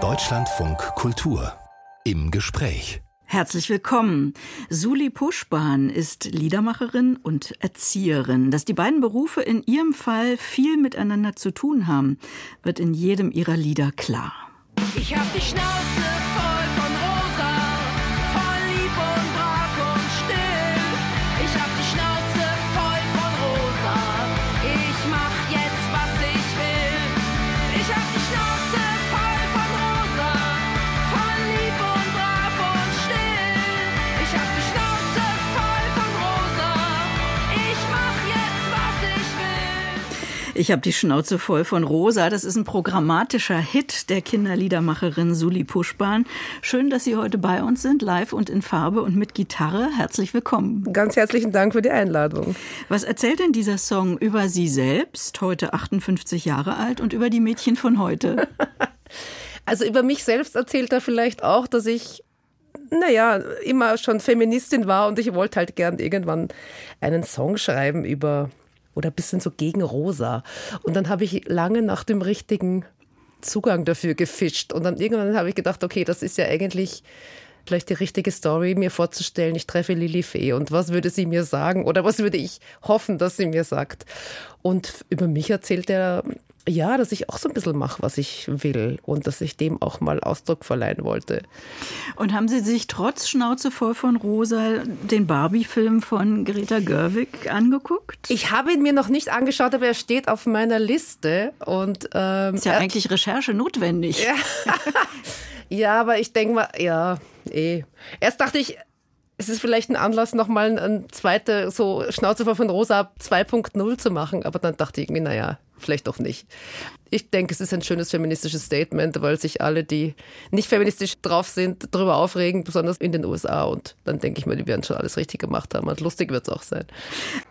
Deutschlandfunk Kultur im Gespräch. Herzlich willkommen. Suli Puschbahn ist Liedermacherin und Erzieherin. Dass die beiden Berufe in ihrem Fall viel miteinander zu tun haben, wird in jedem ihrer Lieder klar. Ich hab die Schnauze Ich habe die Schnauze voll von Rosa. Das ist ein programmatischer Hit der Kinderliedermacherin Suli Puschbahn. Schön, dass Sie heute bei uns sind, live und in Farbe und mit Gitarre. Herzlich willkommen. Ganz herzlichen Dank für die Einladung. Was erzählt denn dieser Song über Sie selbst, heute 58 Jahre alt, und über die Mädchen von heute? Also über mich selbst erzählt er vielleicht auch, dass ich, naja, immer schon Feministin war und ich wollte halt gern irgendwann einen Song schreiben über, oder ein bisschen so gegen Rosa. Und dann habe ich lange nach dem richtigen Zugang dafür gefischt. Und dann irgendwann habe ich gedacht, okay, das ist ja eigentlich vielleicht die richtige Story, mir vorzustellen, ich treffe Lili Fee und was würde sie mir sagen oder was würde ich hoffen, dass sie mir sagt. Und über mich erzählt er, ja, dass ich auch so ein bisschen mache, was ich will und dass ich dem auch mal Ausdruck verleihen wollte. Und haben Sie sich trotz Schnauze voll von Rosa den Barbie-Film von Greta Gerwig angeguckt? Ich habe ihn mir noch nicht angeschaut, aber er steht auf meiner Liste und ähm, Ist ja eigentlich Recherche notwendig. Ja. ja, aber ich denke mal, ja, eh. Erst dachte ich, es ist vielleicht ein Anlass, nochmal ein, ein zweite, so Schnauze voll von Rosa 2.0 zu machen. Aber dann dachte ich irgendwie, naja, vielleicht doch nicht. Ich denke, es ist ein schönes feministisches Statement, weil sich alle, die nicht feministisch drauf sind, darüber aufregen, besonders in den USA. Und dann denke ich mir, die werden schon alles richtig gemacht haben. Und lustig wird es auch sein.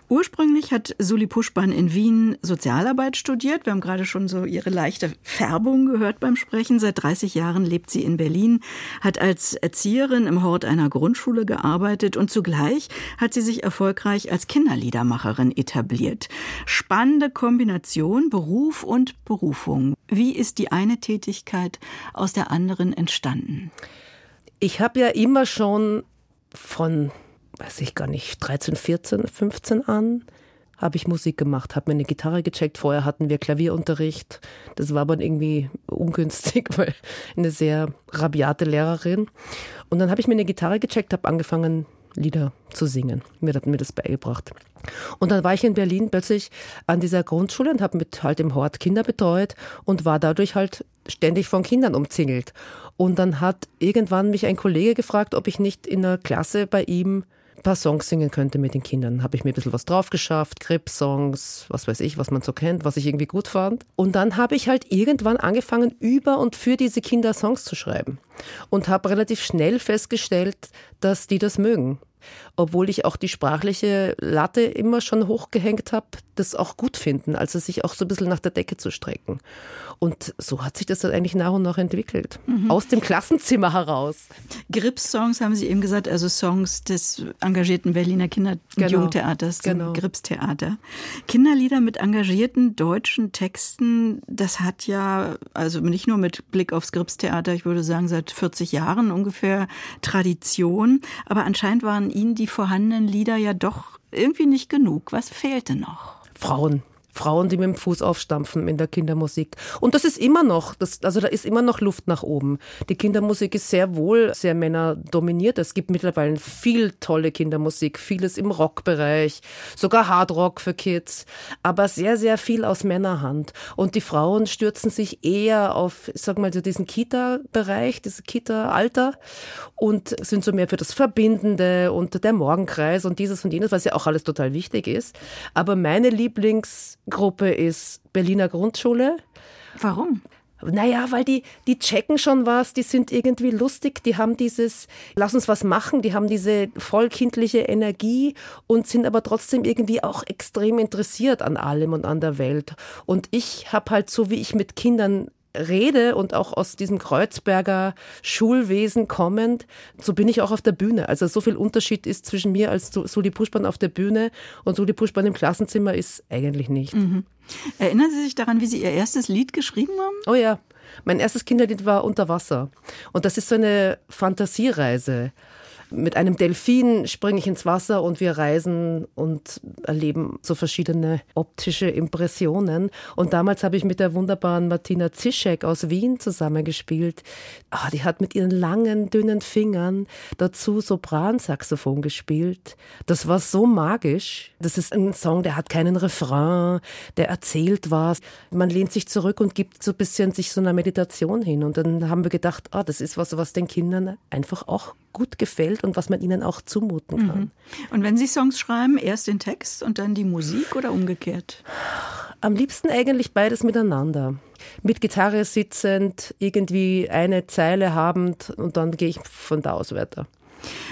Ursprünglich hat Suli Puschbahn in Wien Sozialarbeit studiert. Wir haben gerade schon so ihre leichte Färbung gehört beim Sprechen. Seit 30 Jahren lebt sie in Berlin, hat als Erzieherin im Hort einer Grundschule gearbeitet und zugleich hat sie sich erfolgreich als Kinderliedermacherin etabliert. Spannende Kombination Beruf und Berufung. Wie ist die eine Tätigkeit aus der anderen entstanden? Ich habe ja immer schon von, weiß ich gar nicht, 13, 14, 15 an, habe ich Musik gemacht, habe mir eine Gitarre gecheckt. Vorher hatten wir Klavierunterricht. Das war aber irgendwie ungünstig, weil eine sehr rabiate Lehrerin. Und dann habe ich mir eine Gitarre gecheckt, habe angefangen, Lieder zu singen. Mir hat mir das beigebracht. Und dann war ich in Berlin plötzlich an dieser Grundschule und habe mit halt im Hort Kinder betreut und war dadurch halt ständig von Kindern umzingelt. Und dann hat irgendwann mich ein Kollege gefragt, ob ich nicht in der Klasse bei ihm ein paar Songs singen könnte mit den Kindern. Habe ich mir ein bisschen was drauf geschafft, Grip-Songs, was weiß ich, was man so kennt, was ich irgendwie gut fand. Und dann habe ich halt irgendwann angefangen, über und für diese Kinder Songs zu schreiben. Und habe relativ schnell festgestellt, dass die das mögen. Obwohl ich auch die sprachliche Latte immer schon hochgehängt habe, das auch gut finden, also sich auch so ein bisschen nach der Decke zu strecken. Und so hat sich das dann eigentlich nach und nach entwickelt. Aus dem Klassenzimmer heraus. Grips-Songs haben Sie eben gesagt, also Songs des engagierten Berliner Kinder- und Genau. Jugendtheaters, dem Genau. Grips-Theater. Kinderlieder mit engagierten deutschen Texten, das hat ja, also nicht nur mit Blick aufs Grips-Theater, ich würde sagen seit 40 Jahren ungefähr Tradition, aber anscheinend waren Ihnen die vorhandenen Lieder ja doch irgendwie nicht genug. Was fehlte noch? Frauen. Frauen, die mit dem Fuß aufstampfen in der Kindermusik. Und das ist immer noch, das, also da ist immer noch Luft nach oben. Die Kindermusik ist sehr wohl sehr männerdominiert. Es gibt mittlerweile viel tolle Kindermusik, vieles im Rockbereich, sogar Hardrock für Kids, aber sehr, sehr viel aus Männerhand. Und die Frauen stürzen sich eher auf, ich sag mal, so diesen Kita-Bereich, dieses Kita-Alter und sind so mehr für das Verbindende und der Morgenkreis und dieses und jenes, was ja auch alles total wichtig ist. Aber meine Lieblingsgruppe ist Berliner Grundschule. Warum? Naja, weil die, die checken schon was, die sind irgendwie lustig, die haben dieses, lass uns was machen, die haben diese vollkindliche Energie und sind aber trotzdem irgendwie auch extrem interessiert an allem und an der Welt. Und ich habe halt so, wie ich mit Kindern rede und auch aus diesem Kreuzberger Schulwesen kommend, so bin ich auch auf der Bühne. Also so viel Unterschied ist zwischen mir als Suli Puschmann auf der Bühne und Suli Puschmann im Klassenzimmer ist eigentlich nicht. Mhm. Erinnern Sie sich daran, wie Sie Ihr erstes Lied geschrieben haben? Oh ja, mein erstes Kinderlied war Unter Wasser. Und das ist so eine Fantasiereise. Mit einem Delfin springe ich ins Wasser und wir reisen und erleben so verschiedene optische Impressionen. Und damals habe ich mit der wunderbaren Martina Zischek aus Wien zusammengespielt. Ah, die hat mit ihren langen, dünnen Fingern dazu Sopransaxophon gespielt. Das war so magisch. Das ist ein Song, der hat keinen Refrain, der erzählt was. Man lehnt sich zurück und gibt so ein bisschen sich so einer Meditation hin. Und dann haben wir gedacht, ah, das ist was, was den Kindern einfach auch gut gefällt und was man ihnen auch zumuten kann. Mhm. Und wenn Sie Songs schreiben, erst den Text und dann die Musik oder umgekehrt? Am liebsten eigentlich beides miteinander. Mit Gitarre sitzend, irgendwie eine Zeile habend und dann gehe ich von da aus weiter.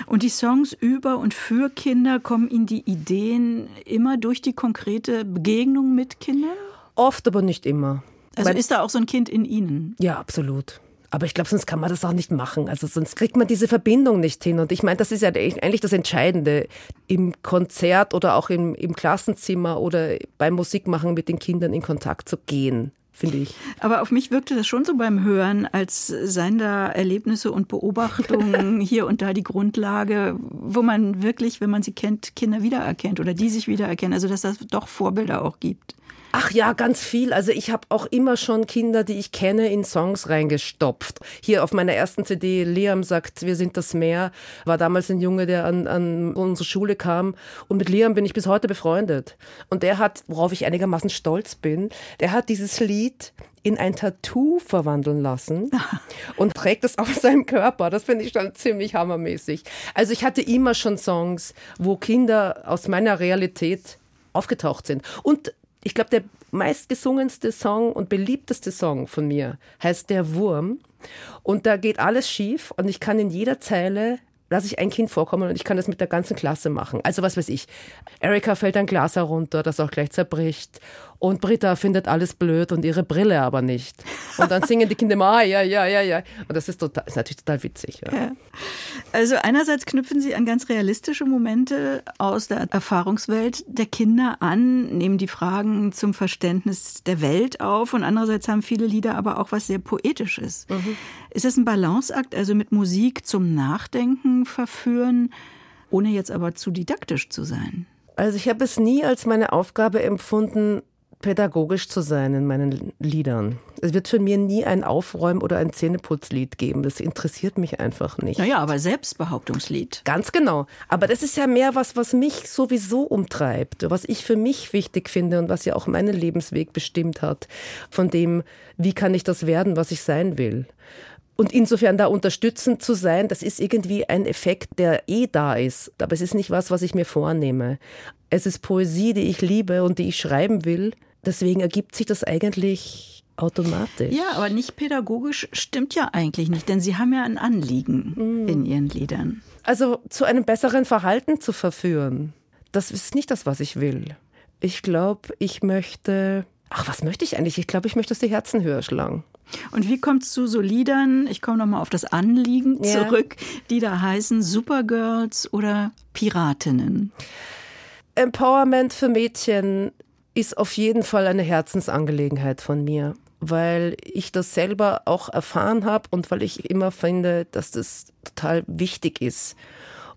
Und die Songs über und für Kinder kommen Ihnen die Ideen immer durch die konkrete Begegnung mit Kindern? Oft, aber nicht immer. Also Weil, ist da auch so ein Kind in Ihnen? Ja, absolut. Aber ich glaube, sonst kann man das auch nicht machen. Also sonst kriegt man diese Verbindung nicht hin. Und ich meine, das ist ja eigentlich das Entscheidende im Konzert oder auch im, im Klassenzimmer oder beim Musikmachen mit den Kindern in Kontakt zu gehen finde ich. Aber auf mich wirkte das schon so beim Hören, als seien da Erlebnisse und Beobachtungen hier und da die Grundlage, wo man wirklich, wenn man sie kennt, Kinder wiedererkennt oder die sich wiedererkennen. Also dass das doch Vorbilder auch gibt. Ach ja, ganz viel. Also ich habe auch immer schon Kinder, die ich kenne, in Songs reingestopft. Hier auf meiner ersten CD, Liam sagt, wir sind das Meer, war damals ein Junge, der an, an unsere Schule kam. Und mit Liam bin ich bis heute befreundet. Und der hat, worauf ich einigermaßen stolz bin, der hat dieses Lied in ein Tattoo verwandeln lassen und trägt es auf seinem Körper. Das finde ich schon ziemlich hammermäßig. Also ich hatte immer schon Songs, wo Kinder aus meiner Realität aufgetaucht sind. Und ich glaube, der meistgesungenste Song und beliebteste Song von mir heißt Der Wurm. Und da geht alles schief und ich kann in jeder Zeile lasse ich ein Kind vorkommen und ich kann das mit der ganzen Klasse machen. Also was weiß ich. Erika fällt ein Glas herunter, das auch gleich zerbricht. Und Britta findet alles blöd und ihre Brille aber nicht. Und dann singen die Kinder immer, ah, ja, ja, ja, ja. Und das ist, total, ist natürlich total witzig. Ja. Ja. Also einerseits knüpfen Sie an ganz realistische Momente aus der Erfahrungswelt der Kinder an, nehmen die Fragen zum Verständnis der Welt auf und andererseits haben viele Lieder aber auch was sehr Poetisches. Mhm. Ist das ein Balanceakt, also mit Musik zum Nachdenken verführen, ohne jetzt aber zu didaktisch zu sein? Also ich habe es nie als meine Aufgabe empfunden, pädagogisch zu sein in meinen Liedern. Es wird für mich nie ein Aufräum- oder ein Zähneputzlied geben. Das interessiert mich einfach nicht. Naja, aber Selbstbehauptungslied. Ganz genau. Aber das ist ja mehr was, was mich sowieso umtreibt, was ich für mich wichtig finde und was ja auch meinen Lebensweg bestimmt hat. Von dem, wie kann ich das werden, was ich sein will. Und insofern da unterstützend zu sein, das ist irgendwie ein Effekt, der eh da ist. Aber es ist nicht was, was ich mir vornehme. Es ist Poesie, die ich liebe und die ich schreiben will deswegen ergibt sich das eigentlich automatisch. Ja, aber nicht pädagogisch stimmt ja eigentlich nicht, denn Sie haben ja ein Anliegen mm. in Ihren Liedern. Also zu einem besseren Verhalten zu verführen, das ist nicht das, was ich will. Ich glaube, ich möchte. Ach, was möchte ich eigentlich? Ich glaube, ich möchte, dass die Herzen höher schlagen. Und wie kommt es zu so Liedern, ich komme nochmal auf das Anliegen ja. zurück, die da heißen Supergirls oder Piratinnen? Empowerment für Mädchen ist auf jeden Fall eine Herzensangelegenheit von mir, weil ich das selber auch erfahren habe und weil ich immer finde, dass das total wichtig ist.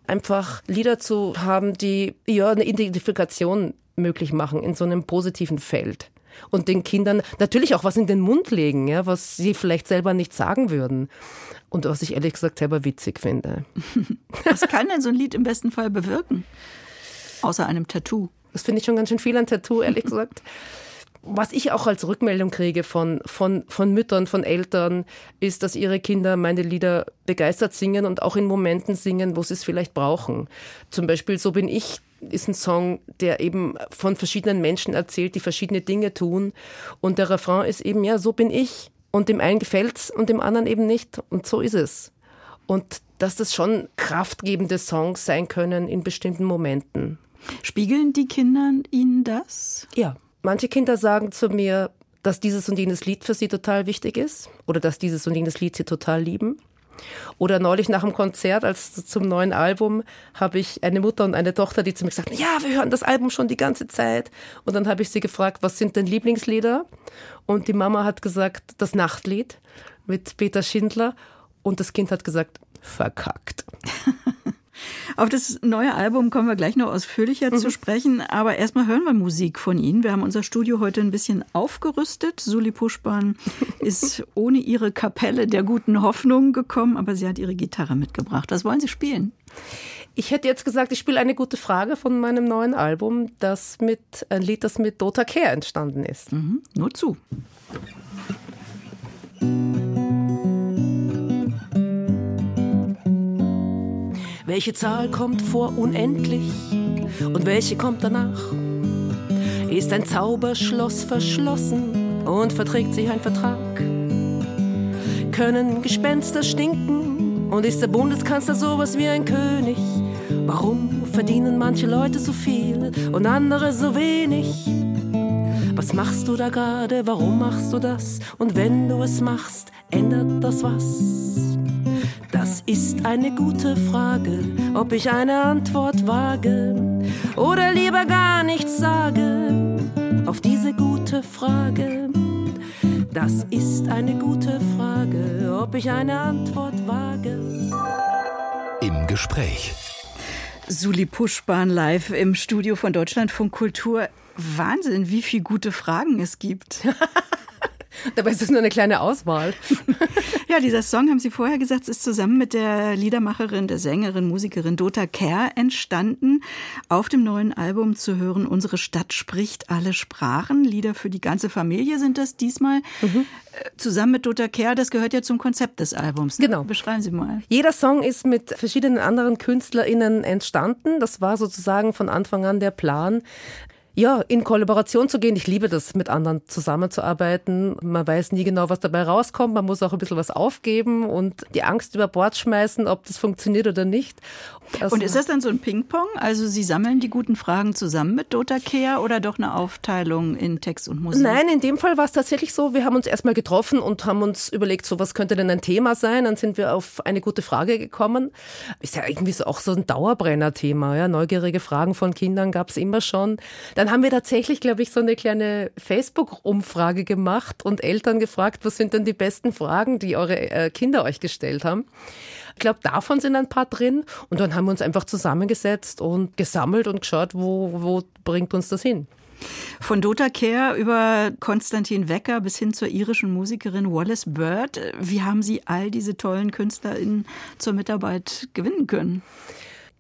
Einfach Lieder zu haben, die ja eine Identifikation möglich machen in so einem positiven Feld und den Kindern natürlich auch was in den Mund legen, ja, was sie vielleicht selber nicht sagen würden. Und was ich ehrlich gesagt selber witzig finde. Was kann denn so ein Lied im besten Fall bewirken? Außer einem Tattoo. Das finde ich schon ganz schön viel an Tattoo, ehrlich gesagt. Was ich auch als Rückmeldung kriege von, von, von Müttern, von Eltern, ist, dass ihre Kinder meine Lieder begeistert singen und auch in Momenten singen, wo sie es vielleicht brauchen. Zum Beispiel So bin ich ist ein Song, der eben von verschiedenen Menschen erzählt, die verschiedene Dinge tun. Und der Refrain ist eben, ja, so bin ich. Und dem einen gefällt's und dem anderen eben nicht. Und so ist es. Und dass das schon kraftgebende Songs sein können in bestimmten Momenten. Spiegeln die Kinder Ihnen das? Ja. Manche Kinder sagen zu mir, dass dieses und jenes Lied für sie total wichtig ist oder dass dieses und jenes Lied sie total lieben. Oder neulich nach dem Konzert, als zum neuen Album, habe ich eine Mutter und eine Tochter, die zu mir gesagt haben, ja, wir hören das Album schon die ganze Zeit. Und dann habe ich sie gefragt, was sind denn Lieblingslieder? Und die Mama hat gesagt, das Nachtlied mit Peter Schindler. Und das Kind hat gesagt, verkackt. Auf das neue Album kommen wir gleich noch ausführlicher zu sprechen, aber erstmal hören wir Musik von Ihnen. Wir haben unser Studio heute ein bisschen aufgerüstet. Suli Puschban ist ohne ihre Kapelle der guten Hoffnung gekommen, aber sie hat ihre Gitarre mitgebracht. Was wollen Sie spielen? Ich hätte jetzt gesagt, ich spiele eine gute Frage von meinem neuen Album, das mit ein Lied, das mit Dota Kehr entstanden ist. Mhm, nur zu. Welche Zahl kommt vor unendlich und welche kommt danach? Ist ein Zauberschloss verschlossen und verträgt sich ein Vertrag? Können Gespenster stinken und ist der Bundeskanzler sowas wie ein König? Warum verdienen manche Leute so viel und andere so wenig? Was machst du da gerade? Warum machst du das? Und wenn du es machst, ändert das was? Das ist eine gute Frage, ob ich eine Antwort wage oder lieber gar nichts sage auf diese gute Frage. Das ist eine gute Frage, ob ich eine Antwort wage. Im Gespräch. Suli Puschbahn live im Studio von Deutschlandfunk Kultur. Wahnsinn, wie viele gute Fragen es gibt. Dabei ist es nur eine kleine Auswahl. Ja, dieser Song, haben Sie vorher gesagt, ist zusammen mit der Liedermacherin, der Sängerin, Musikerin Dota Kerr entstanden. Auf dem neuen Album zu hören, Unsere Stadt spricht alle Sprachen. Lieder für die ganze Familie sind das diesmal. Mhm. Äh, Zusammen mit Dota Kerr, das gehört ja zum Konzept des Albums. ne? Genau. Beschreiben Sie mal. Jeder Song ist mit verschiedenen anderen KünstlerInnen entstanden. Das war sozusagen von Anfang an der Plan. Ja, in Kollaboration zu gehen. Ich liebe das, mit anderen zusammenzuarbeiten. Man weiß nie genau, was dabei rauskommt. Man muss auch ein bisschen was aufgeben und die Angst über Bord schmeißen, ob das funktioniert oder nicht. Also, Und ist das dann so ein Ping-Pong? Also Sie sammeln die guten Fragen zusammen mit Dota Kerr oder doch eine Aufteilung in Text und Musik? Nein, in dem Fall war es tatsächlich so, wir haben uns erstmal getroffen und haben uns überlegt, so was könnte denn ein Thema sein. Dann sind wir auf eine gute Frage gekommen. Ist ja irgendwie so auch so ein Dauerbrenner-Thema. Ja? Neugierige Fragen von Kindern gab es immer schon. Dann haben wir tatsächlich, glaube ich, so eine kleine Facebook-Umfrage gemacht und Eltern gefragt, was sind denn die besten Fragen, die eure äh, Kinder euch gestellt haben. Ich glaube, davon sind ein paar drin. Und dann haben wir uns einfach zusammengesetzt und gesammelt und geschaut, wo, wo bringt uns das hin. Von Dota Kerr über Konstantin Wecker bis hin zur irischen Musikerin Wallace Bird. Wie haben Sie all diese tollen KünstlerInnen zur Mitarbeit gewinnen können?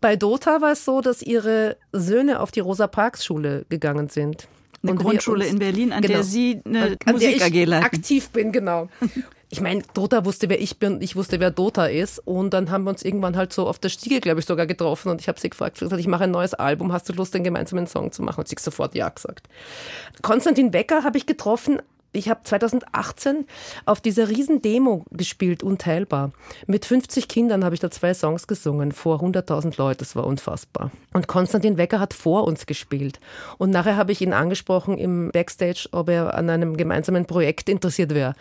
Bei Dota war es so, dass ihre Söhne auf die Rosa-Parks-Schule gegangen sind. Eine Und Grundschule uns- in Berlin, an Genau. der Sie eine an der Musik ich AG leiten. aktiv bin, genau. Ich meine, Dota wusste, wer ich bin und ich wusste, wer Dota ist. Und dann haben wir uns irgendwann halt so auf der Stiege, glaube ich, sogar getroffen. Und ich habe sie gefragt, gesagt, ich mache ein neues Album, hast du Lust, einen gemeinsamen Song zu machen? Und sie hat sofort Ja gesagt. Konstantin Becker habe ich getroffen. Ich habe 2018 auf dieser riesen Demo gespielt, Unteilbar. Mit 50 Kindern habe ich da zwei Songs gesungen, vor 100.000 Leuten. Das war unfassbar. Und Konstantin Wecker hat vor uns gespielt. Und nachher habe ich ihn angesprochen im Backstage, ob er an einem gemeinsamen Projekt interessiert wäre.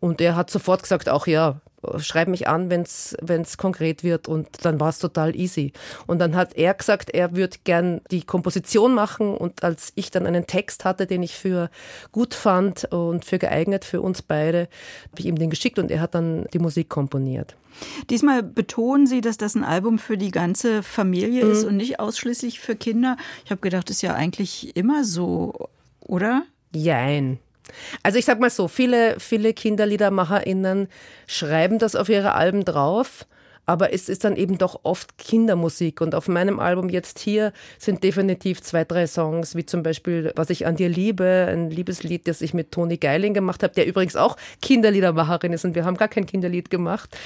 Und er hat sofort gesagt, auch ja, schreib mich an, wenn es konkret wird. Und dann war es total easy. Und dann hat er gesagt, er würde gern die Komposition machen. Und als ich dann einen Text hatte, den ich für gut fand und für geeignet für uns beide, habe ich ihm den geschickt und er hat dann die Musik komponiert. Diesmal betonen Sie, dass das ein Album für die ganze Familie Mhm. ist und nicht ausschließlich für Kinder. Ich habe gedacht, das ist ja eigentlich immer so, oder? Jein. Also ich sag mal so, viele, viele KinderliedermacherInnen schreiben das auf ihre Alben drauf, aber es ist dann eben doch oft Kindermusik. Und auf meinem Album jetzt hier sind definitiv zwei, drei Songs, wie zum Beispiel Was ich an dir liebe, ein Liebeslied, das ich mit Toni Geiling gemacht habe, der übrigens auch Kinderliedermacherin ist und wir haben gar kein Kinderlied gemacht,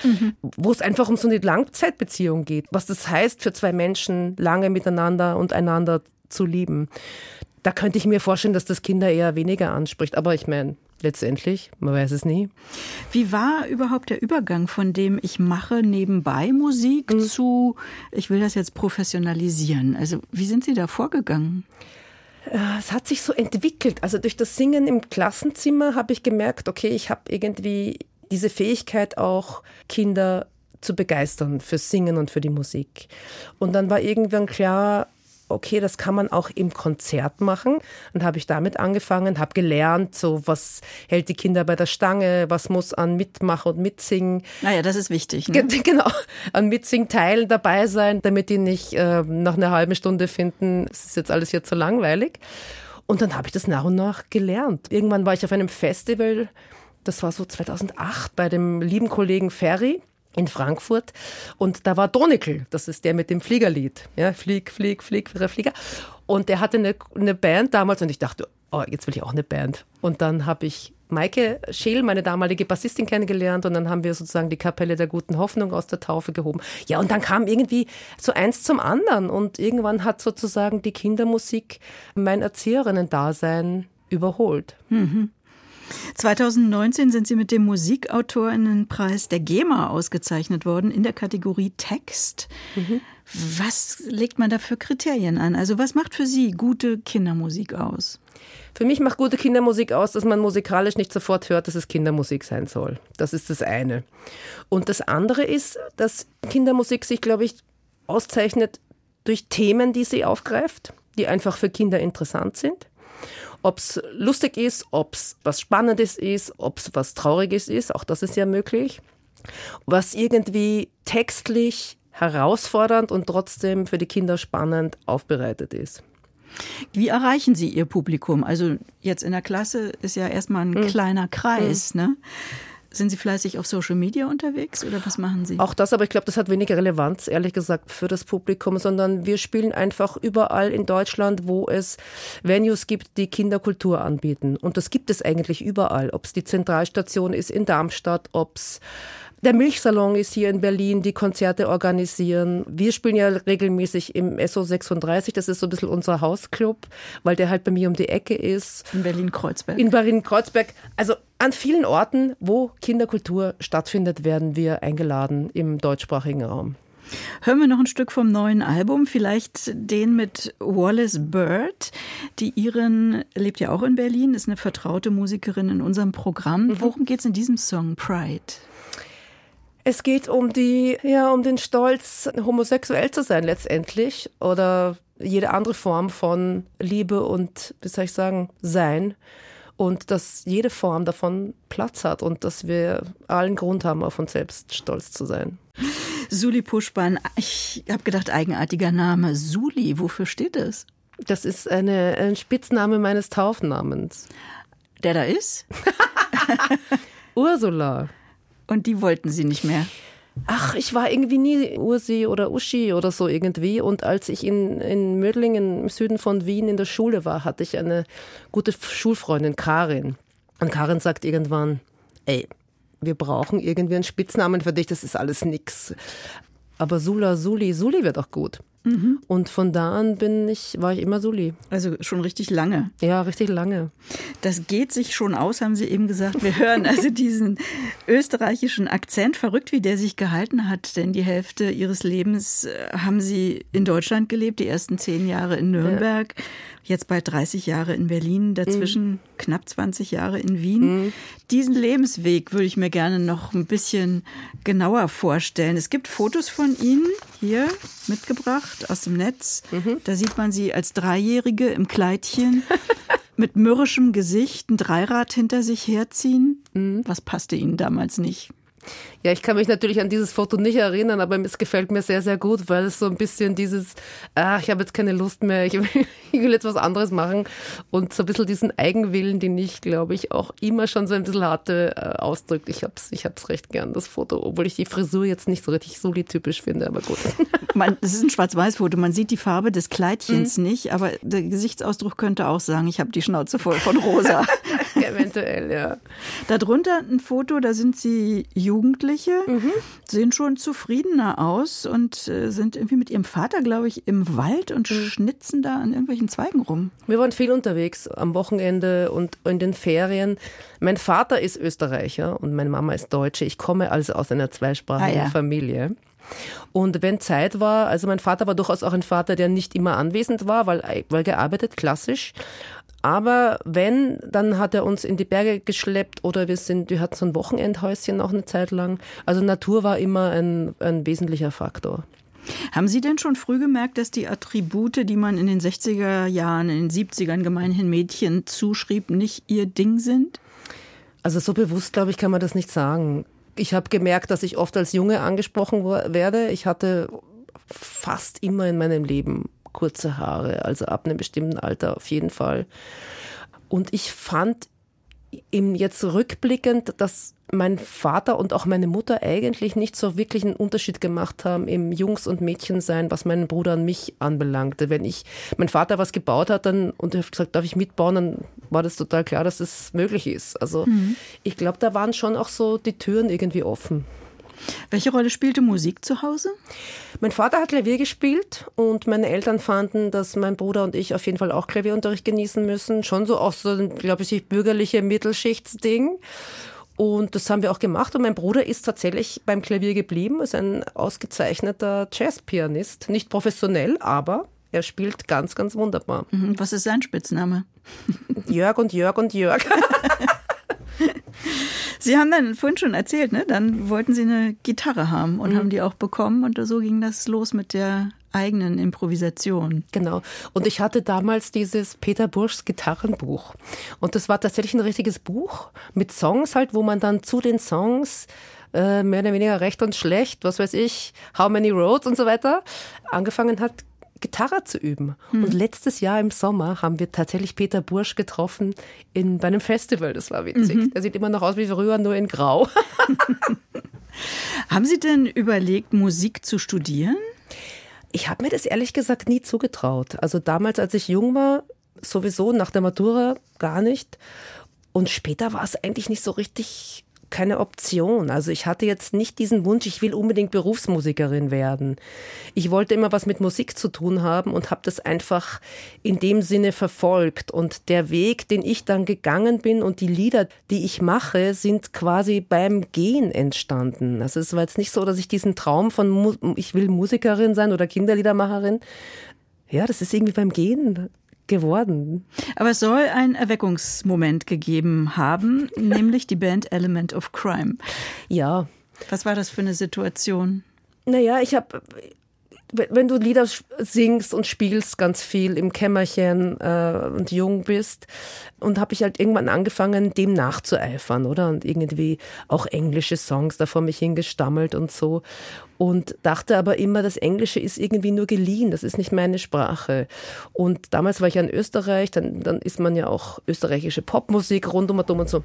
wo es einfach um so eine Langzeitbeziehung geht. Was das heißt für zwei Menschen, lange miteinander und einander zu lieben. Da könnte ich mir vorstellen, dass das Kinder eher weniger anspricht. Aber ich meine, letztendlich, man weiß es nie. Wie war überhaupt der Übergang von dem, ich mache nebenbei Musik zu, ich will das jetzt professionalisieren? Also, wie sind Sie da vorgegangen? Äh, Es hat sich so entwickelt. Also durch das Singen im Klassenzimmer habe ich gemerkt, okay, ich habe irgendwie diese Fähigkeit auch Kinder zu begeistern fürs Singen und für die Musik. Und dann war irgendwann klar, okay, das kann man auch im Konzert machen. Und habe ich damit angefangen, habe gelernt, so was hält die Kinder bei der Stange, was muss an Mitmachen und Mitsingen. Naja, das ist wichtig. Ne? Ge- Genau, an Mitsingteilen dabei sein, damit die nicht äh, nach einer halben Stunde finden, es ist jetzt alles hier zu langweilig. Und dann habe ich das nach und nach gelernt. Irgendwann war ich auf einem Festival, das war so 2008, bei dem lieben Kollegen Ferry in Frankfurt. Und da war Donikel, das ist der mit dem Fliegerlied. Ja, flieg, flieg, flieg, Flieger. Und der hatte eine, eine Band damals und ich dachte, oh, jetzt will ich auch eine Band. Und dann habe ich Maike Scheel, meine damalige Bassistin, kennengelernt und dann haben wir sozusagen die Kapelle der guten Hoffnung aus der Taufe gehoben. Ja, und dann kam irgendwie so eins zum anderen und irgendwann hat sozusagen die Kindermusik mein Erzieherinnen-Dasein überholt. 2019 sind Sie mit dem Musikautorinnenpreis der GEMA ausgezeichnet worden in der Kategorie Text. Was legt man da für Kriterien an? Also was macht für Sie gute Kindermusik aus? Für mich macht gute Kindermusik aus, dass man musikalisch nicht sofort hört, dass es Kindermusik sein soll. Das ist das eine. Und das andere ist, dass Kindermusik sich, glaube ich, auszeichnet durch Themen, die sie aufgreift, die einfach für Kinder interessant sind. Ob es lustig ist, ob es was Spannendes ist, ob es was Trauriges ist, auch das ist ja möglich. Was irgendwie textlich herausfordernd und trotzdem für die Kinder spannend aufbereitet ist. Wie erreichen Sie Ihr Publikum? Also jetzt in der Klasse ist ja erstmal ein kleiner Kreis, ne? Sind Sie fleißig auf Social Media unterwegs oder was machen Sie? Auch das, aber ich glaube, das hat weniger Relevanz, ehrlich gesagt, für das Publikum, sondern wir spielen einfach überall in Deutschland, wo es Venues gibt, die Kinderkultur anbieten. Und das gibt es eigentlich überall. Ob es die Zentralstation ist in Darmstadt, ob es der Milchsalon ist hier in Berlin, die Konzerte organisieren. Wir spielen ja regelmäßig im SO 36, das ist so ein bisschen unser Hausclub, weil der halt bei mir um die Ecke ist. in Berlin-Kreuzberg. In Berlin-Kreuzberg. Also an vielen Orten, wo Kinderkultur stattfindet, werden wir eingeladen im deutschsprachigen Raum. Hören wir noch ein Stück vom neuen Album, vielleicht den mit Wallace Bird. Die Iren lebt ja auch in Berlin, ist eine vertraute Musikerin in unserem Programm. Worum geht es in diesem Song Pride? Es geht um die, ja, um den Stolz, homosexuell zu sein letztendlich oder jede andere Form von Liebe und, wie soll ich sagen, Sein. Und dass jede Form davon Platz hat und dass wir allen Grund haben, auf uns selbst stolz zu sein. Suli Puschban, ich habe gedacht, eigenartiger Name. Suli, wofür steht es? Das ist eine, ein Spitzname meines Taufnamens. Der da ist? Ursula. Und die wollten Sie nicht mehr. Ach, ich war irgendwie nie Ursi oder Uschi oder so irgendwie. Und als ich in, in Mödlingen im Süden von Wien in der Schule war, hatte ich eine gute Schulfreundin, Karin. Und Karin sagt irgendwann, ey, wir brauchen irgendwie einen Spitznamen für dich, das ist alles nix. Aber Sula, Suli, Suli wird auch gut. Und von da an bin ich, war ich immer Suli. Also schon richtig lange. Ja, richtig lange. Das geht sich schon aus, haben Sie eben gesagt. Wir hören also diesen österreichischen Akzent, verrückt, wie der sich gehalten hat. Denn die Hälfte Ihres Lebens äh, haben Sie in Deutschland gelebt, die ersten zehn Jahre in Nürnberg, jetzt bald 30 Jahre in Berlin, dazwischen knapp 20 Jahre in Wien. Diesen Lebensweg würde ich mir gerne noch ein bisschen genauer vorstellen. Es gibt Fotos von Ihnen hier mitgebracht aus dem Netz. Da sieht man Sie als Dreijährige im Kleidchen mit mürrischem Gesicht ein Dreirad hinter sich herziehen. Was passte Ihnen damals nicht? Ja, ich kann mich natürlich an dieses Foto nicht erinnern, aber es gefällt mir sehr, sehr gut, weil es so ein bisschen dieses, ach, ich habe jetzt keine Lust mehr, ich will, ich will jetzt was anderes machen und so ein bisschen diesen Eigenwillen, den ich, glaube ich, auch immer schon so ein bisschen hatte, äh, ausdrückt. Ich hab's, ich hab's recht gern, das Foto, obwohl ich die Frisur jetzt nicht so richtig Soli-typisch finde, aber gut. Man, das ist ein Schwarz-Weiß-Foto. Man sieht die Farbe des Kleidchens nicht, aber der Gesichtsausdruck könnte auch sagen, ich habe die Schnauze voll von rosa. Eventuell, ja. Darunter ein Foto, da sind sie Jugendliche, sehen schon zufriedener aus und äh, sind irgendwie mit ihrem Vater, glaube ich, im Wald und schnitzen da an irgendwelchen Zweigen rum. Wir waren viel unterwegs am Wochenende und in den Ferien. Mein Vater ist Österreicher und meine Mama ist Deutsche. Ich komme also aus einer zweisprachigen Ah, ja. Familie. Und wenn Zeit war, also mein Vater war durchaus auch ein Vater, der nicht immer anwesend war, weil, weil gearbeitet, klassisch. Aber wenn, dann hat er uns in die Berge geschleppt oder wir sind, wir hatten so ein Wochenendhäuschen noch eine Zeit lang. Also Natur war immer ein, ein wesentlicher Faktor. Haben Sie denn schon früh gemerkt, dass die Attribute, die man in den 60er Jahren, in den 70ern gemeinhin Mädchen zuschrieb, nicht ihr Ding sind? Also so bewusst, glaube ich, kann man das nicht sagen. Ich habe gemerkt, dass ich oft als Junge angesprochen werde. Ich hatte fast immer in meinem Leben kurze Haare, also ab einem bestimmten Alter auf jeden Fall. Und ich fand im jetzt rückblickend, dass mein Vater und auch meine Mutter eigentlich nicht so wirklich einen Unterschied gemacht haben im Jungs- und Mädchensein, was meinen Bruder und mich anbelangte. Wenn ich, mein Vater was gebaut hat dann, und er hat gesagt, darf ich mitbauen, dann war das total klar, dass das möglich ist. Also mhm. ich glaube, da waren schon auch so die Türen irgendwie offen. Welche Rolle spielte Musik zu Hause? Mein Vater hat Klavier gespielt und meine Eltern fanden, dass mein Bruder und ich auf jeden Fall auch Klavierunterricht genießen müssen. Schon so auch so ein, glaube ich, bürgerliche Mittelschichtsding. Und das haben wir auch gemacht. Und mein Bruder ist tatsächlich beim Klavier geblieben, ist ein ausgezeichneter Jazzpianist. Nicht professionell, aber er spielt ganz, ganz wunderbar. Mhm. Was ist sein Spitzname? Jörg und Jörg und Jörg. Sie haben dann vorhin schon erzählt, ne? Dann wollten Sie eine Gitarre haben und mhm. haben die auch bekommen und so ging das los mit der eigenen Improvisation. Genau. Und ich hatte damals dieses Peter Burschs Gitarrenbuch. Und das war tatsächlich ein richtiges Buch mit Songs halt, wo man dann zu den Songs äh, mehr oder weniger recht und schlecht, was weiß ich, How Many Roads und so weiter, angefangen hat, Gitarre zu üben. Hm. Und letztes Jahr im Sommer haben wir tatsächlich Peter Bursch getroffen in, bei einem Festival. Das war witzig. Mhm. Er sieht immer noch aus wie früher, nur in Grau. haben Sie denn überlegt, Musik zu studieren? Ich habe mir das ehrlich gesagt nie zugetraut. Also damals, als ich jung war, sowieso nach der Matura gar nicht. Und später war es eigentlich nicht so richtig keine Option. Also ich hatte jetzt nicht diesen Wunsch, ich will unbedingt Berufsmusikerin werden. Ich wollte immer was mit Musik zu tun haben und habe das einfach in dem Sinne verfolgt. Und der Weg, den ich dann gegangen bin und die Lieder, die ich mache, sind quasi beim Gehen entstanden. Also es war jetzt nicht so, dass ich diesen Traum von ich will Musikerin sein oder Kinderliedermacherin ja, das ist irgendwie beim Gehen geworden. Aber es soll einen Erweckungsmoment gegeben haben, nämlich die Band Element of Crime. Ja. Was war das für eine Situation? Naja, ich habe wenn du Lieder singst und spielst ganz viel im Kämmerchen äh, und jung bist und habe ich halt irgendwann angefangen, dem nachzueifern, oder? Und irgendwie auch englische Songs da vor mich hingestammelt und so. Und dachte aber immer, das Englische ist irgendwie nur geliehen, das ist nicht meine Sprache. Und damals war ich ja in Österreich, dann, dann ist man ja auch österreichische Popmusik rund um und so.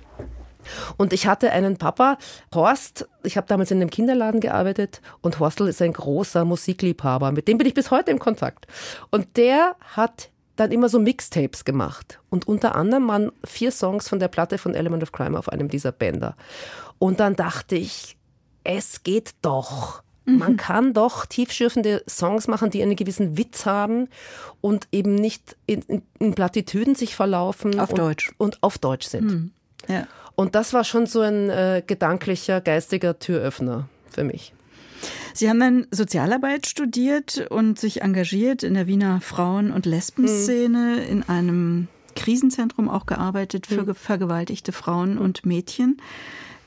Und ich hatte einen Papa, Horst, ich habe damals in einem Kinderladen gearbeitet und Horstl ist ein großer Musikliebhaber, mit dem bin ich bis heute im Kontakt. Und der hat dann immer so Mixtapes gemacht. Und unter anderem waren vier Songs von der Platte von Element of Crime auf einem dieser Bänder. Und dann dachte ich, es geht doch. Man mhm. kann doch tiefschürfende Songs machen, die einen gewissen Witz haben und eben nicht in, in, in Plattitüden sich verlaufen. Auf und, Deutsch. Und auf Deutsch sind. Mhm. Ja. Und das war schon so ein äh, gedanklicher, geistiger Türöffner für mich. Sie haben dann Sozialarbeit studiert und sich engagiert in der Wiener Frauen- und Lesbenszene, hm. in einem Krisenzentrum auch gearbeitet für hm. vergewaltigte Frauen und Mädchen.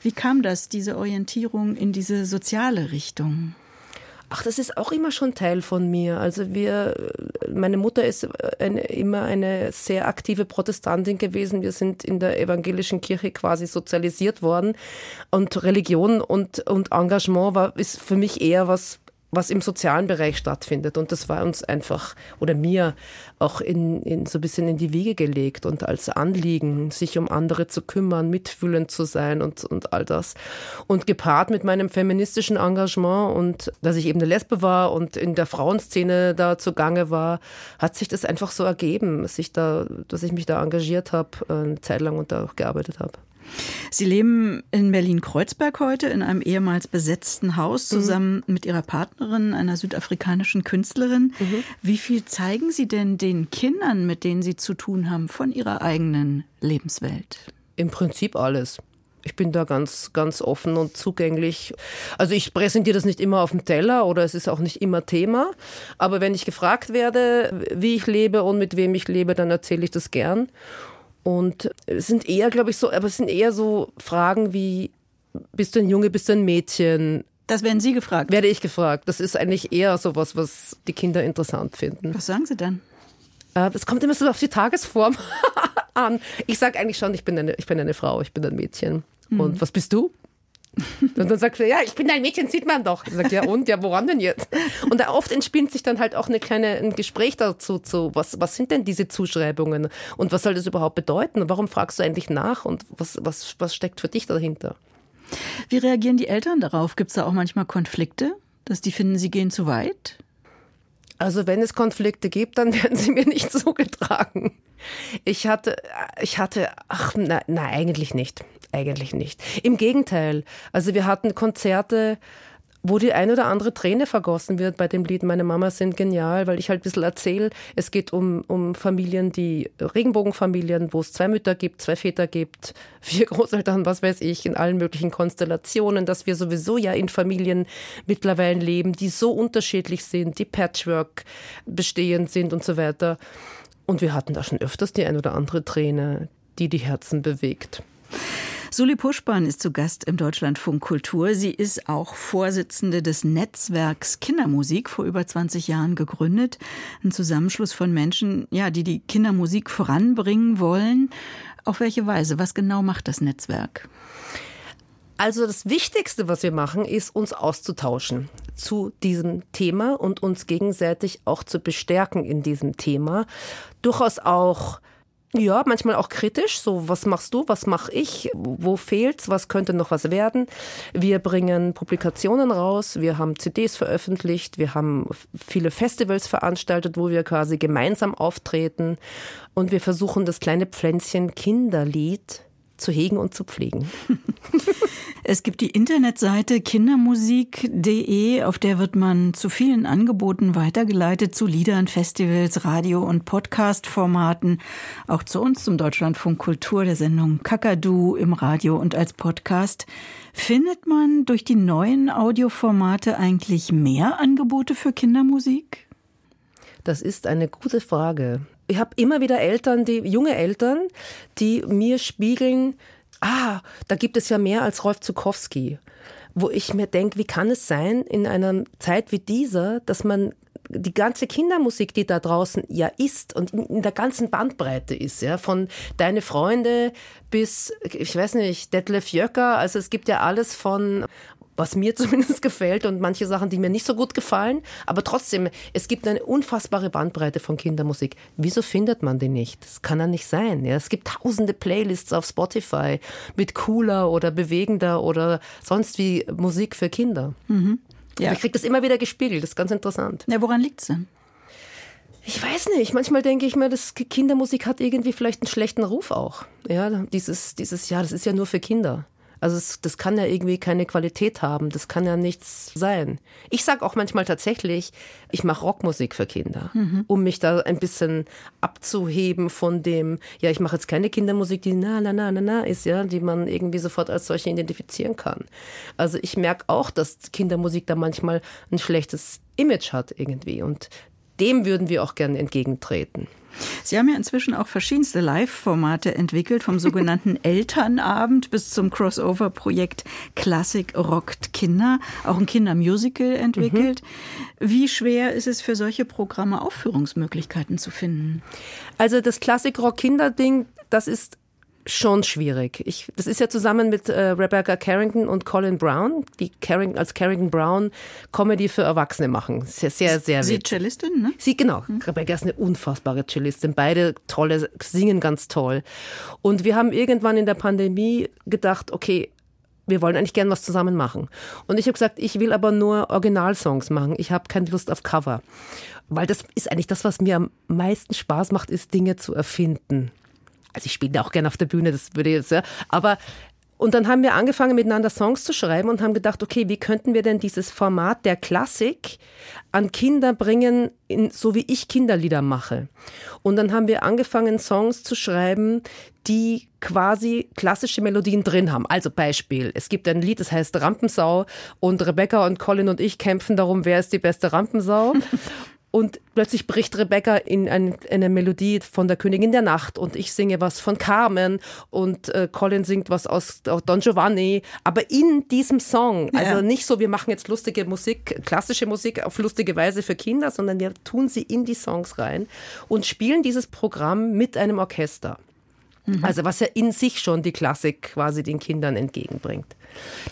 Wie kam das, diese Orientierung in diese soziale Richtung? Ach, das ist auch immer schon Teil von mir. Also wir, meine Mutter ist eine, immer eine sehr aktive Protestantin gewesen. Wir sind in der evangelischen Kirche quasi sozialisiert worden. Und Religion und, und Engagement war, ist für mich eher was was im sozialen Bereich stattfindet. Und das war uns einfach oder mir auch in, in so ein bisschen in die Wiege gelegt und als Anliegen, sich um andere zu kümmern, mitfühlend zu sein und, und all das. Und gepaart mit meinem feministischen Engagement und dass ich eben eine Lesbe war und in der Frauenszene da zugange war, hat sich das einfach so ergeben, dass ich, da, dass ich mich da engagiert habe, äh, eine Zeit lang und da auch gearbeitet habe. Sie leben in Berlin-Kreuzberg heute in einem ehemals besetzten Haus mhm. zusammen mhm. mit Ihrer Partnerin, einer südafrikanischen Künstlerin. Mhm. Wie viel zeigen Sie denn den Kindern, mit denen Sie zu tun haben, von Ihrer eigenen Lebenswelt? Im Prinzip alles. Ich bin da ganz, ganz offen und zugänglich. Also ich präsentiere das nicht immer auf dem Teller oder es ist auch nicht immer Thema. Aber wenn ich gefragt werde, wie ich lebe und mit wem ich lebe, dann erzähle ich das gern. Und es sind eher, glaube ich, so, aber es sind eher so Fragen wie, bist du ein Junge, bist du ein Mädchen? Das werden Sie gefragt. Werde ich gefragt. Das ist eigentlich eher so was, was die Kinder interessant finden. Was sagen Sie dann? Äh, Das kommt immer so auf die Tagesform an. Ich sage eigentlich schon, ich bin, eine, ich bin eine Frau, ich bin ein Mädchen. Und was bist du? Und dann sagt er, ja, ich bin ein Mädchen, sieht man doch. Ich sage, ja und, ja, woran denn jetzt? Und da oft entspinnt sich dann halt auch eine kleine, ein Gespräch dazu, zu, was, was sind denn diese Zuschreibungen? Und was soll das überhaupt bedeuten? Und warum fragst du eigentlich nach? Und was, was, was steckt für dich dahinter? Wie reagieren die Eltern darauf? Gibt es da auch manchmal Konflikte, dass die finden, sie gehen zu weit? Also wenn es Konflikte gibt, dann werden sie mir nicht zugetragen. Ich hatte, ich hatte, ach, na, na, eigentlich nicht. Eigentlich nicht. Im Gegenteil. Also wir hatten Konzerte, wo die ein oder andere Träne vergossen wird bei dem Lied Meine Mama sind genial, weil ich halt ein bisschen erzähle, es geht um, um Familien, die Regenbogenfamilien, wo es zwei Mütter gibt, zwei Väter gibt, vier Großeltern, was weiß ich, in allen möglichen Konstellationen, dass wir sowieso ja in Familien mittlerweile leben, die so unterschiedlich sind, die Patchwork bestehend sind und so weiter. Und wir hatten da schon öfters die ein oder andere Träne, die die Herzen bewegt. Suli Puschban ist zu Gast im Deutschlandfunk Kultur. Sie ist auch Vorsitzende des Netzwerks Kindermusik, vor über 20 Jahren gegründet. Ein Zusammenschluss von Menschen, ja, die die Kindermusik voranbringen wollen. Auf welche Weise? Was genau macht das Netzwerk? Also das Wichtigste, was wir machen, ist uns auszutauschen zu diesem Thema und uns gegenseitig auch zu bestärken in diesem Thema. Durchaus auch ja, manchmal auch kritisch. So, was machst du? Was mache ich? Wo fehlt's? Was könnte noch was werden? Wir bringen Publikationen raus. Wir haben CDs veröffentlicht. Wir haben viele Festivals veranstaltet, wo wir quasi gemeinsam auftreten. Und wir versuchen das kleine Pflänzchen Kinderlied zu hegen und zu pflegen. Es gibt die Internetseite kindermusik.de, auf der wird man zu vielen Angeboten weitergeleitet, zu Liedern, Festivals, Radio- und Podcast-Formaten, auch zu uns, zum Deutschlandfunk Kultur, der Sendung Kakadu im Radio und als Podcast. Findet man durch die neuen Audioformate eigentlich mehr Angebote für Kindermusik? Das ist eine gute Frage. Ich habe immer wieder Eltern, die junge Eltern, die mir spiegeln, ah, da gibt es ja mehr als Rolf Zukowski. Wo ich mir denke, wie kann es sein in einer Zeit wie dieser, dass man die ganze Kindermusik, die da draußen ja ist und in, der ganzen Bandbreite ist, ja, von Deine Freunde bis, ich weiß nicht, Detlef Jöcker, also es gibt ja alles von was mir zumindest gefällt und manche Sachen, die mir nicht so gut gefallen. Aber trotzdem, es gibt eine unfassbare Bandbreite von Kindermusik. Wieso findet man die nicht? Das kann ja nicht sein. Ja, es gibt tausende Playlists auf Spotify mit cooler oder bewegender oder sonst wie Musik für Kinder. Ja. Und ich kriege das immer wieder gespiegelt. Das ist ganz interessant. Ja, woran liegt's denn? Ich weiß nicht. Manchmal denke ich mir, dass Kindermusik hat irgendwie vielleicht einen schlechten Ruf auch. Ja, dieses, dieses, ja, das ist ja nur für Kinder. Also es, das kann ja irgendwie keine Qualität haben. Das kann ja nichts sein. Ich sag auch manchmal tatsächlich, ich mache Rockmusik für Kinder, um mich da ein bisschen abzuheben von dem, ja, ich mache jetzt keine Kindermusik, die na, na, na, na, na ist, ja, die man irgendwie sofort als solche identifizieren kann. Also ich merke auch, dass Kindermusik da manchmal ein schlechtes Image hat irgendwie. Und dem würden wir auch gerne entgegentreten. Sie haben ja inzwischen auch verschiedenste Live-Formate entwickelt, vom sogenannten Elternabend bis zum Crossover-Projekt Klassik rockt Kinder, auch ein Kindermusical entwickelt. Wie schwer ist es für solche Programme Aufführungsmöglichkeiten zu finden? Also das Klassik-Rock-Kinder-Ding, das ist schon schwierig. Ich, das ist ja zusammen mit äh, Rebecca Carrington und Colin Brown, die Carring, als Carrington Brown Comedy für Erwachsene machen. Sehr, sehr, sehr Sie witzig. Cellistin, ne? Sie, genau. Rebecca ist eine unfassbare Cellistin. Beide tolle, singen ganz toll. Und wir haben irgendwann in der Pandemie gedacht, okay, wir wollen eigentlich gern was zusammen machen. Und ich habe gesagt, ich will aber nur Originalsongs machen. Ich habe keine Lust auf Cover. Weil das ist eigentlich das, was mir am meisten Spaß macht, ist Dinge zu erfinden. Also ich spiele auch gerne auf der Bühne, das würde jetzt, ja. Aber Und dann haben wir angefangen, miteinander Songs zu schreiben und haben gedacht, okay, wie könnten wir denn dieses Format der Klassik an Kinder bringen, in, so wie ich Kinderlieder mache. Und dann haben wir angefangen, Songs zu schreiben, die quasi klassische Melodien drin haben. Also Beispiel, es gibt ein Lied, das heißt Rampensau und Rebecca und Colin und ich kämpfen darum, wer ist die beste Rampensau. Und plötzlich bricht Rebecca in ein, eine Melodie von der Königin der Nacht und ich singe was von Carmen und äh, Colin singt was aus Don Giovanni. Aber in diesem Song, also Ja. nicht so, wir machen jetzt lustige Musik, klassische Musik auf lustige Weise für Kinder, sondern wir tun sie in die Songs rein und spielen dieses Programm mit einem Orchester. Also was ja in sich schon die Klassik quasi den Kindern entgegenbringt.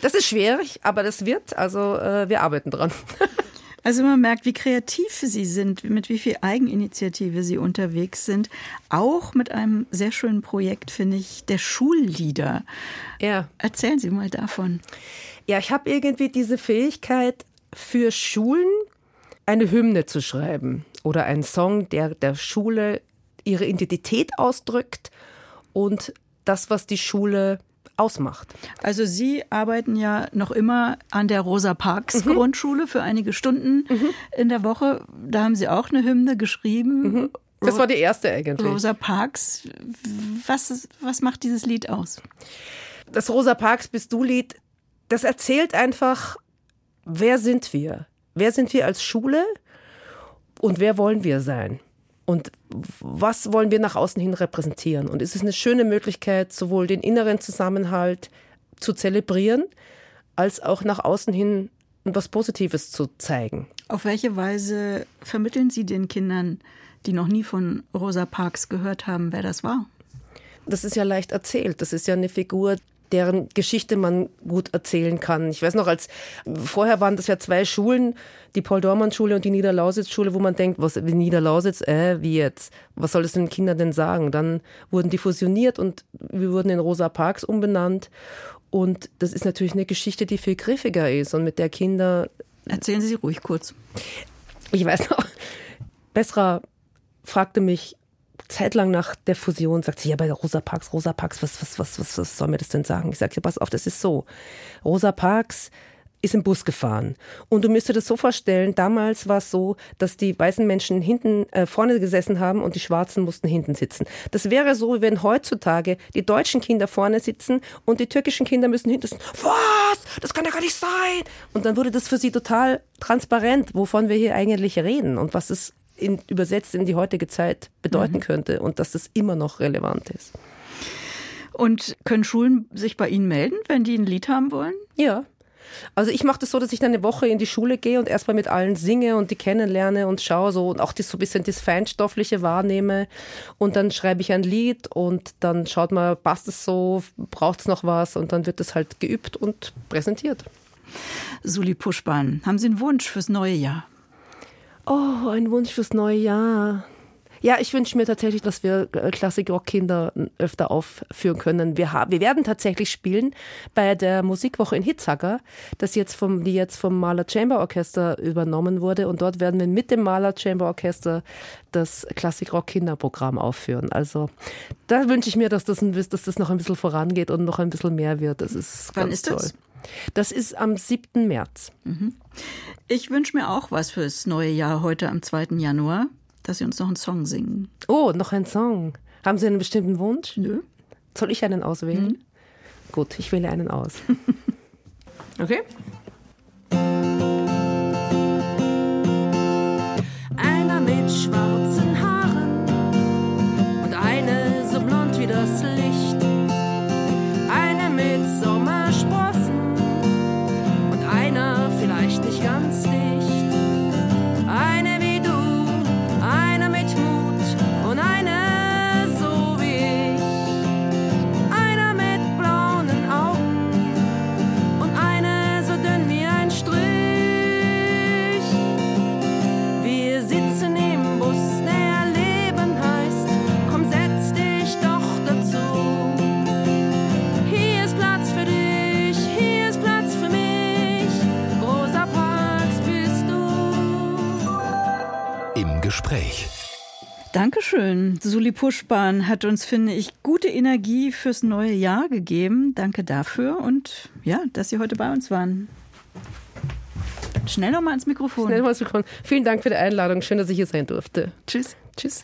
Das ist schwierig, aber das wird. Also äh, wir arbeiten dran. Also man merkt, wie kreativ Sie sind, mit wie viel Eigeninitiative Sie unterwegs sind. Auch mit einem sehr schönen Projekt, finde ich, der Schullieder. Ja. Erzählen Sie mal davon. Ja, ich habe irgendwie diese Fähigkeit für Schulen eine Hymne zu schreiben oder einen Song, der der Schule ihre Identität ausdrückt und das, was die Schule ausmacht. Also Sie arbeiten ja noch immer an der Rosa Parks Grundschule für einige Stunden in der Woche. Da haben Sie auch eine Hymne geschrieben. Das war die erste eigentlich. Rosa Parks. Was, was macht dieses Lied aus? das Rosa Parks bist du Lied, das erzählt einfach, wer sind wir? Wer sind wir als Schule und wer wollen wir sein? Und was wollen wir nach außen hin repräsentieren? Und es ist eine schöne Möglichkeit, sowohl den inneren Zusammenhalt zu zelebrieren, als auch nach außen hin etwas Positives zu zeigen. Auf welche Weise vermitteln Sie den Kindern, die noch nie von Rosa Parks gehört haben, wer das war? Das ist ja leicht erzählt. Das ist ja eine Figur, deren Geschichte man gut erzählen kann. Ich weiß noch, als vorher waren das ja zwei Schulen, die Paul-Dormann-Schule und die Niederlausitz-Schule, wo man denkt, was wie Niederlausitz, äh, wie jetzt? Was soll es den Kindern denn sagen? Dann wurden die fusioniert und wir wurden in Rosa Parks umbenannt. Und das ist natürlich eine Geschichte, die viel griffiger ist und mit der Kinder Erzählen Sie sie ruhig kurz. ich weiß noch, Besra fragte mich zeitlang nach der Fusion, sagt sie, ja, bei Rosa Parks, Rosa Parks, was, was, was, was, was soll mir das denn sagen? Ich sage, ja, pass auf, das ist so. Rosa Parks ist im Bus gefahren. Und du müsst dir das so vorstellen, damals war es so, dass die weißen Menschen hinten äh, vorne gesessen haben und die Schwarzen mussten hinten sitzen. Das wäre so, wenn heutzutage die deutschen Kinder vorne sitzen und die türkischen Kinder müssen hinten sitzen. Was? Das kann ja gar nicht sein. Und dann wurde das für sie total transparent, wovon wir hier eigentlich reden und was es in, übersetzt in die heutige Zeit bedeuten könnte und dass das immer noch relevant ist. Und können Schulen sich bei Ihnen melden, wenn die ein Lied haben wollen? Ja. Also ich mache das so, dass ich dann eine Woche in die Schule gehe und erstmal mit allen singe und die kennenlerne und schaue so und auch das so ein bisschen das Feinstoffliche wahrnehme. Und dann schreibe ich ein Lied und dann schaut man, passt es so, braucht es noch was und dann wird es halt geübt und präsentiert. Suli Puschban, haben Sie einen Wunsch fürs neue Jahr? Oh, ein Wunsch fürs neue Jahr. Ja, ich wünsche mir tatsächlich, dass wir äh, Klassik-Rock-Kinder öfter aufführen können. Wir, haben, wir werden tatsächlich spielen bei der Musikwoche in Hitzacker, das jetzt vom, die jetzt vom Mahler Chamber Orchester übernommen wurde. Und dort werden wir mit dem Mahler Chamber Orchester das Klassik-Rock-Kinderprogramm aufführen. Also da wünsche ich mir, dass das, ein, dass das noch ein bisschen vorangeht und noch ein bisschen mehr wird. Das ist Wann ganz ist toll. das? Das ist am 7. März. Ich wünsche mir auch was fürs neue Jahr heute am 2. Januar, dass Sie uns noch einen Song singen. Oh, noch ein Song. Haben Sie einen bestimmten Wunsch? Nö. Soll ich einen auswählen? Gut, ich wähle einen aus. okay? Einer mit schwarzen Dankeschön. Suli Puschbahn hat uns, finde ich, gute Energie fürs neue Jahr gegeben. Danke dafür und ja, dass Sie heute bei uns waren. Schnell nochmal ans Mikrofon. Schnell mal Mikrofon. Vielen Dank für die Einladung. Schön, dass ich hier sein durfte. Tschüss. Tschüss.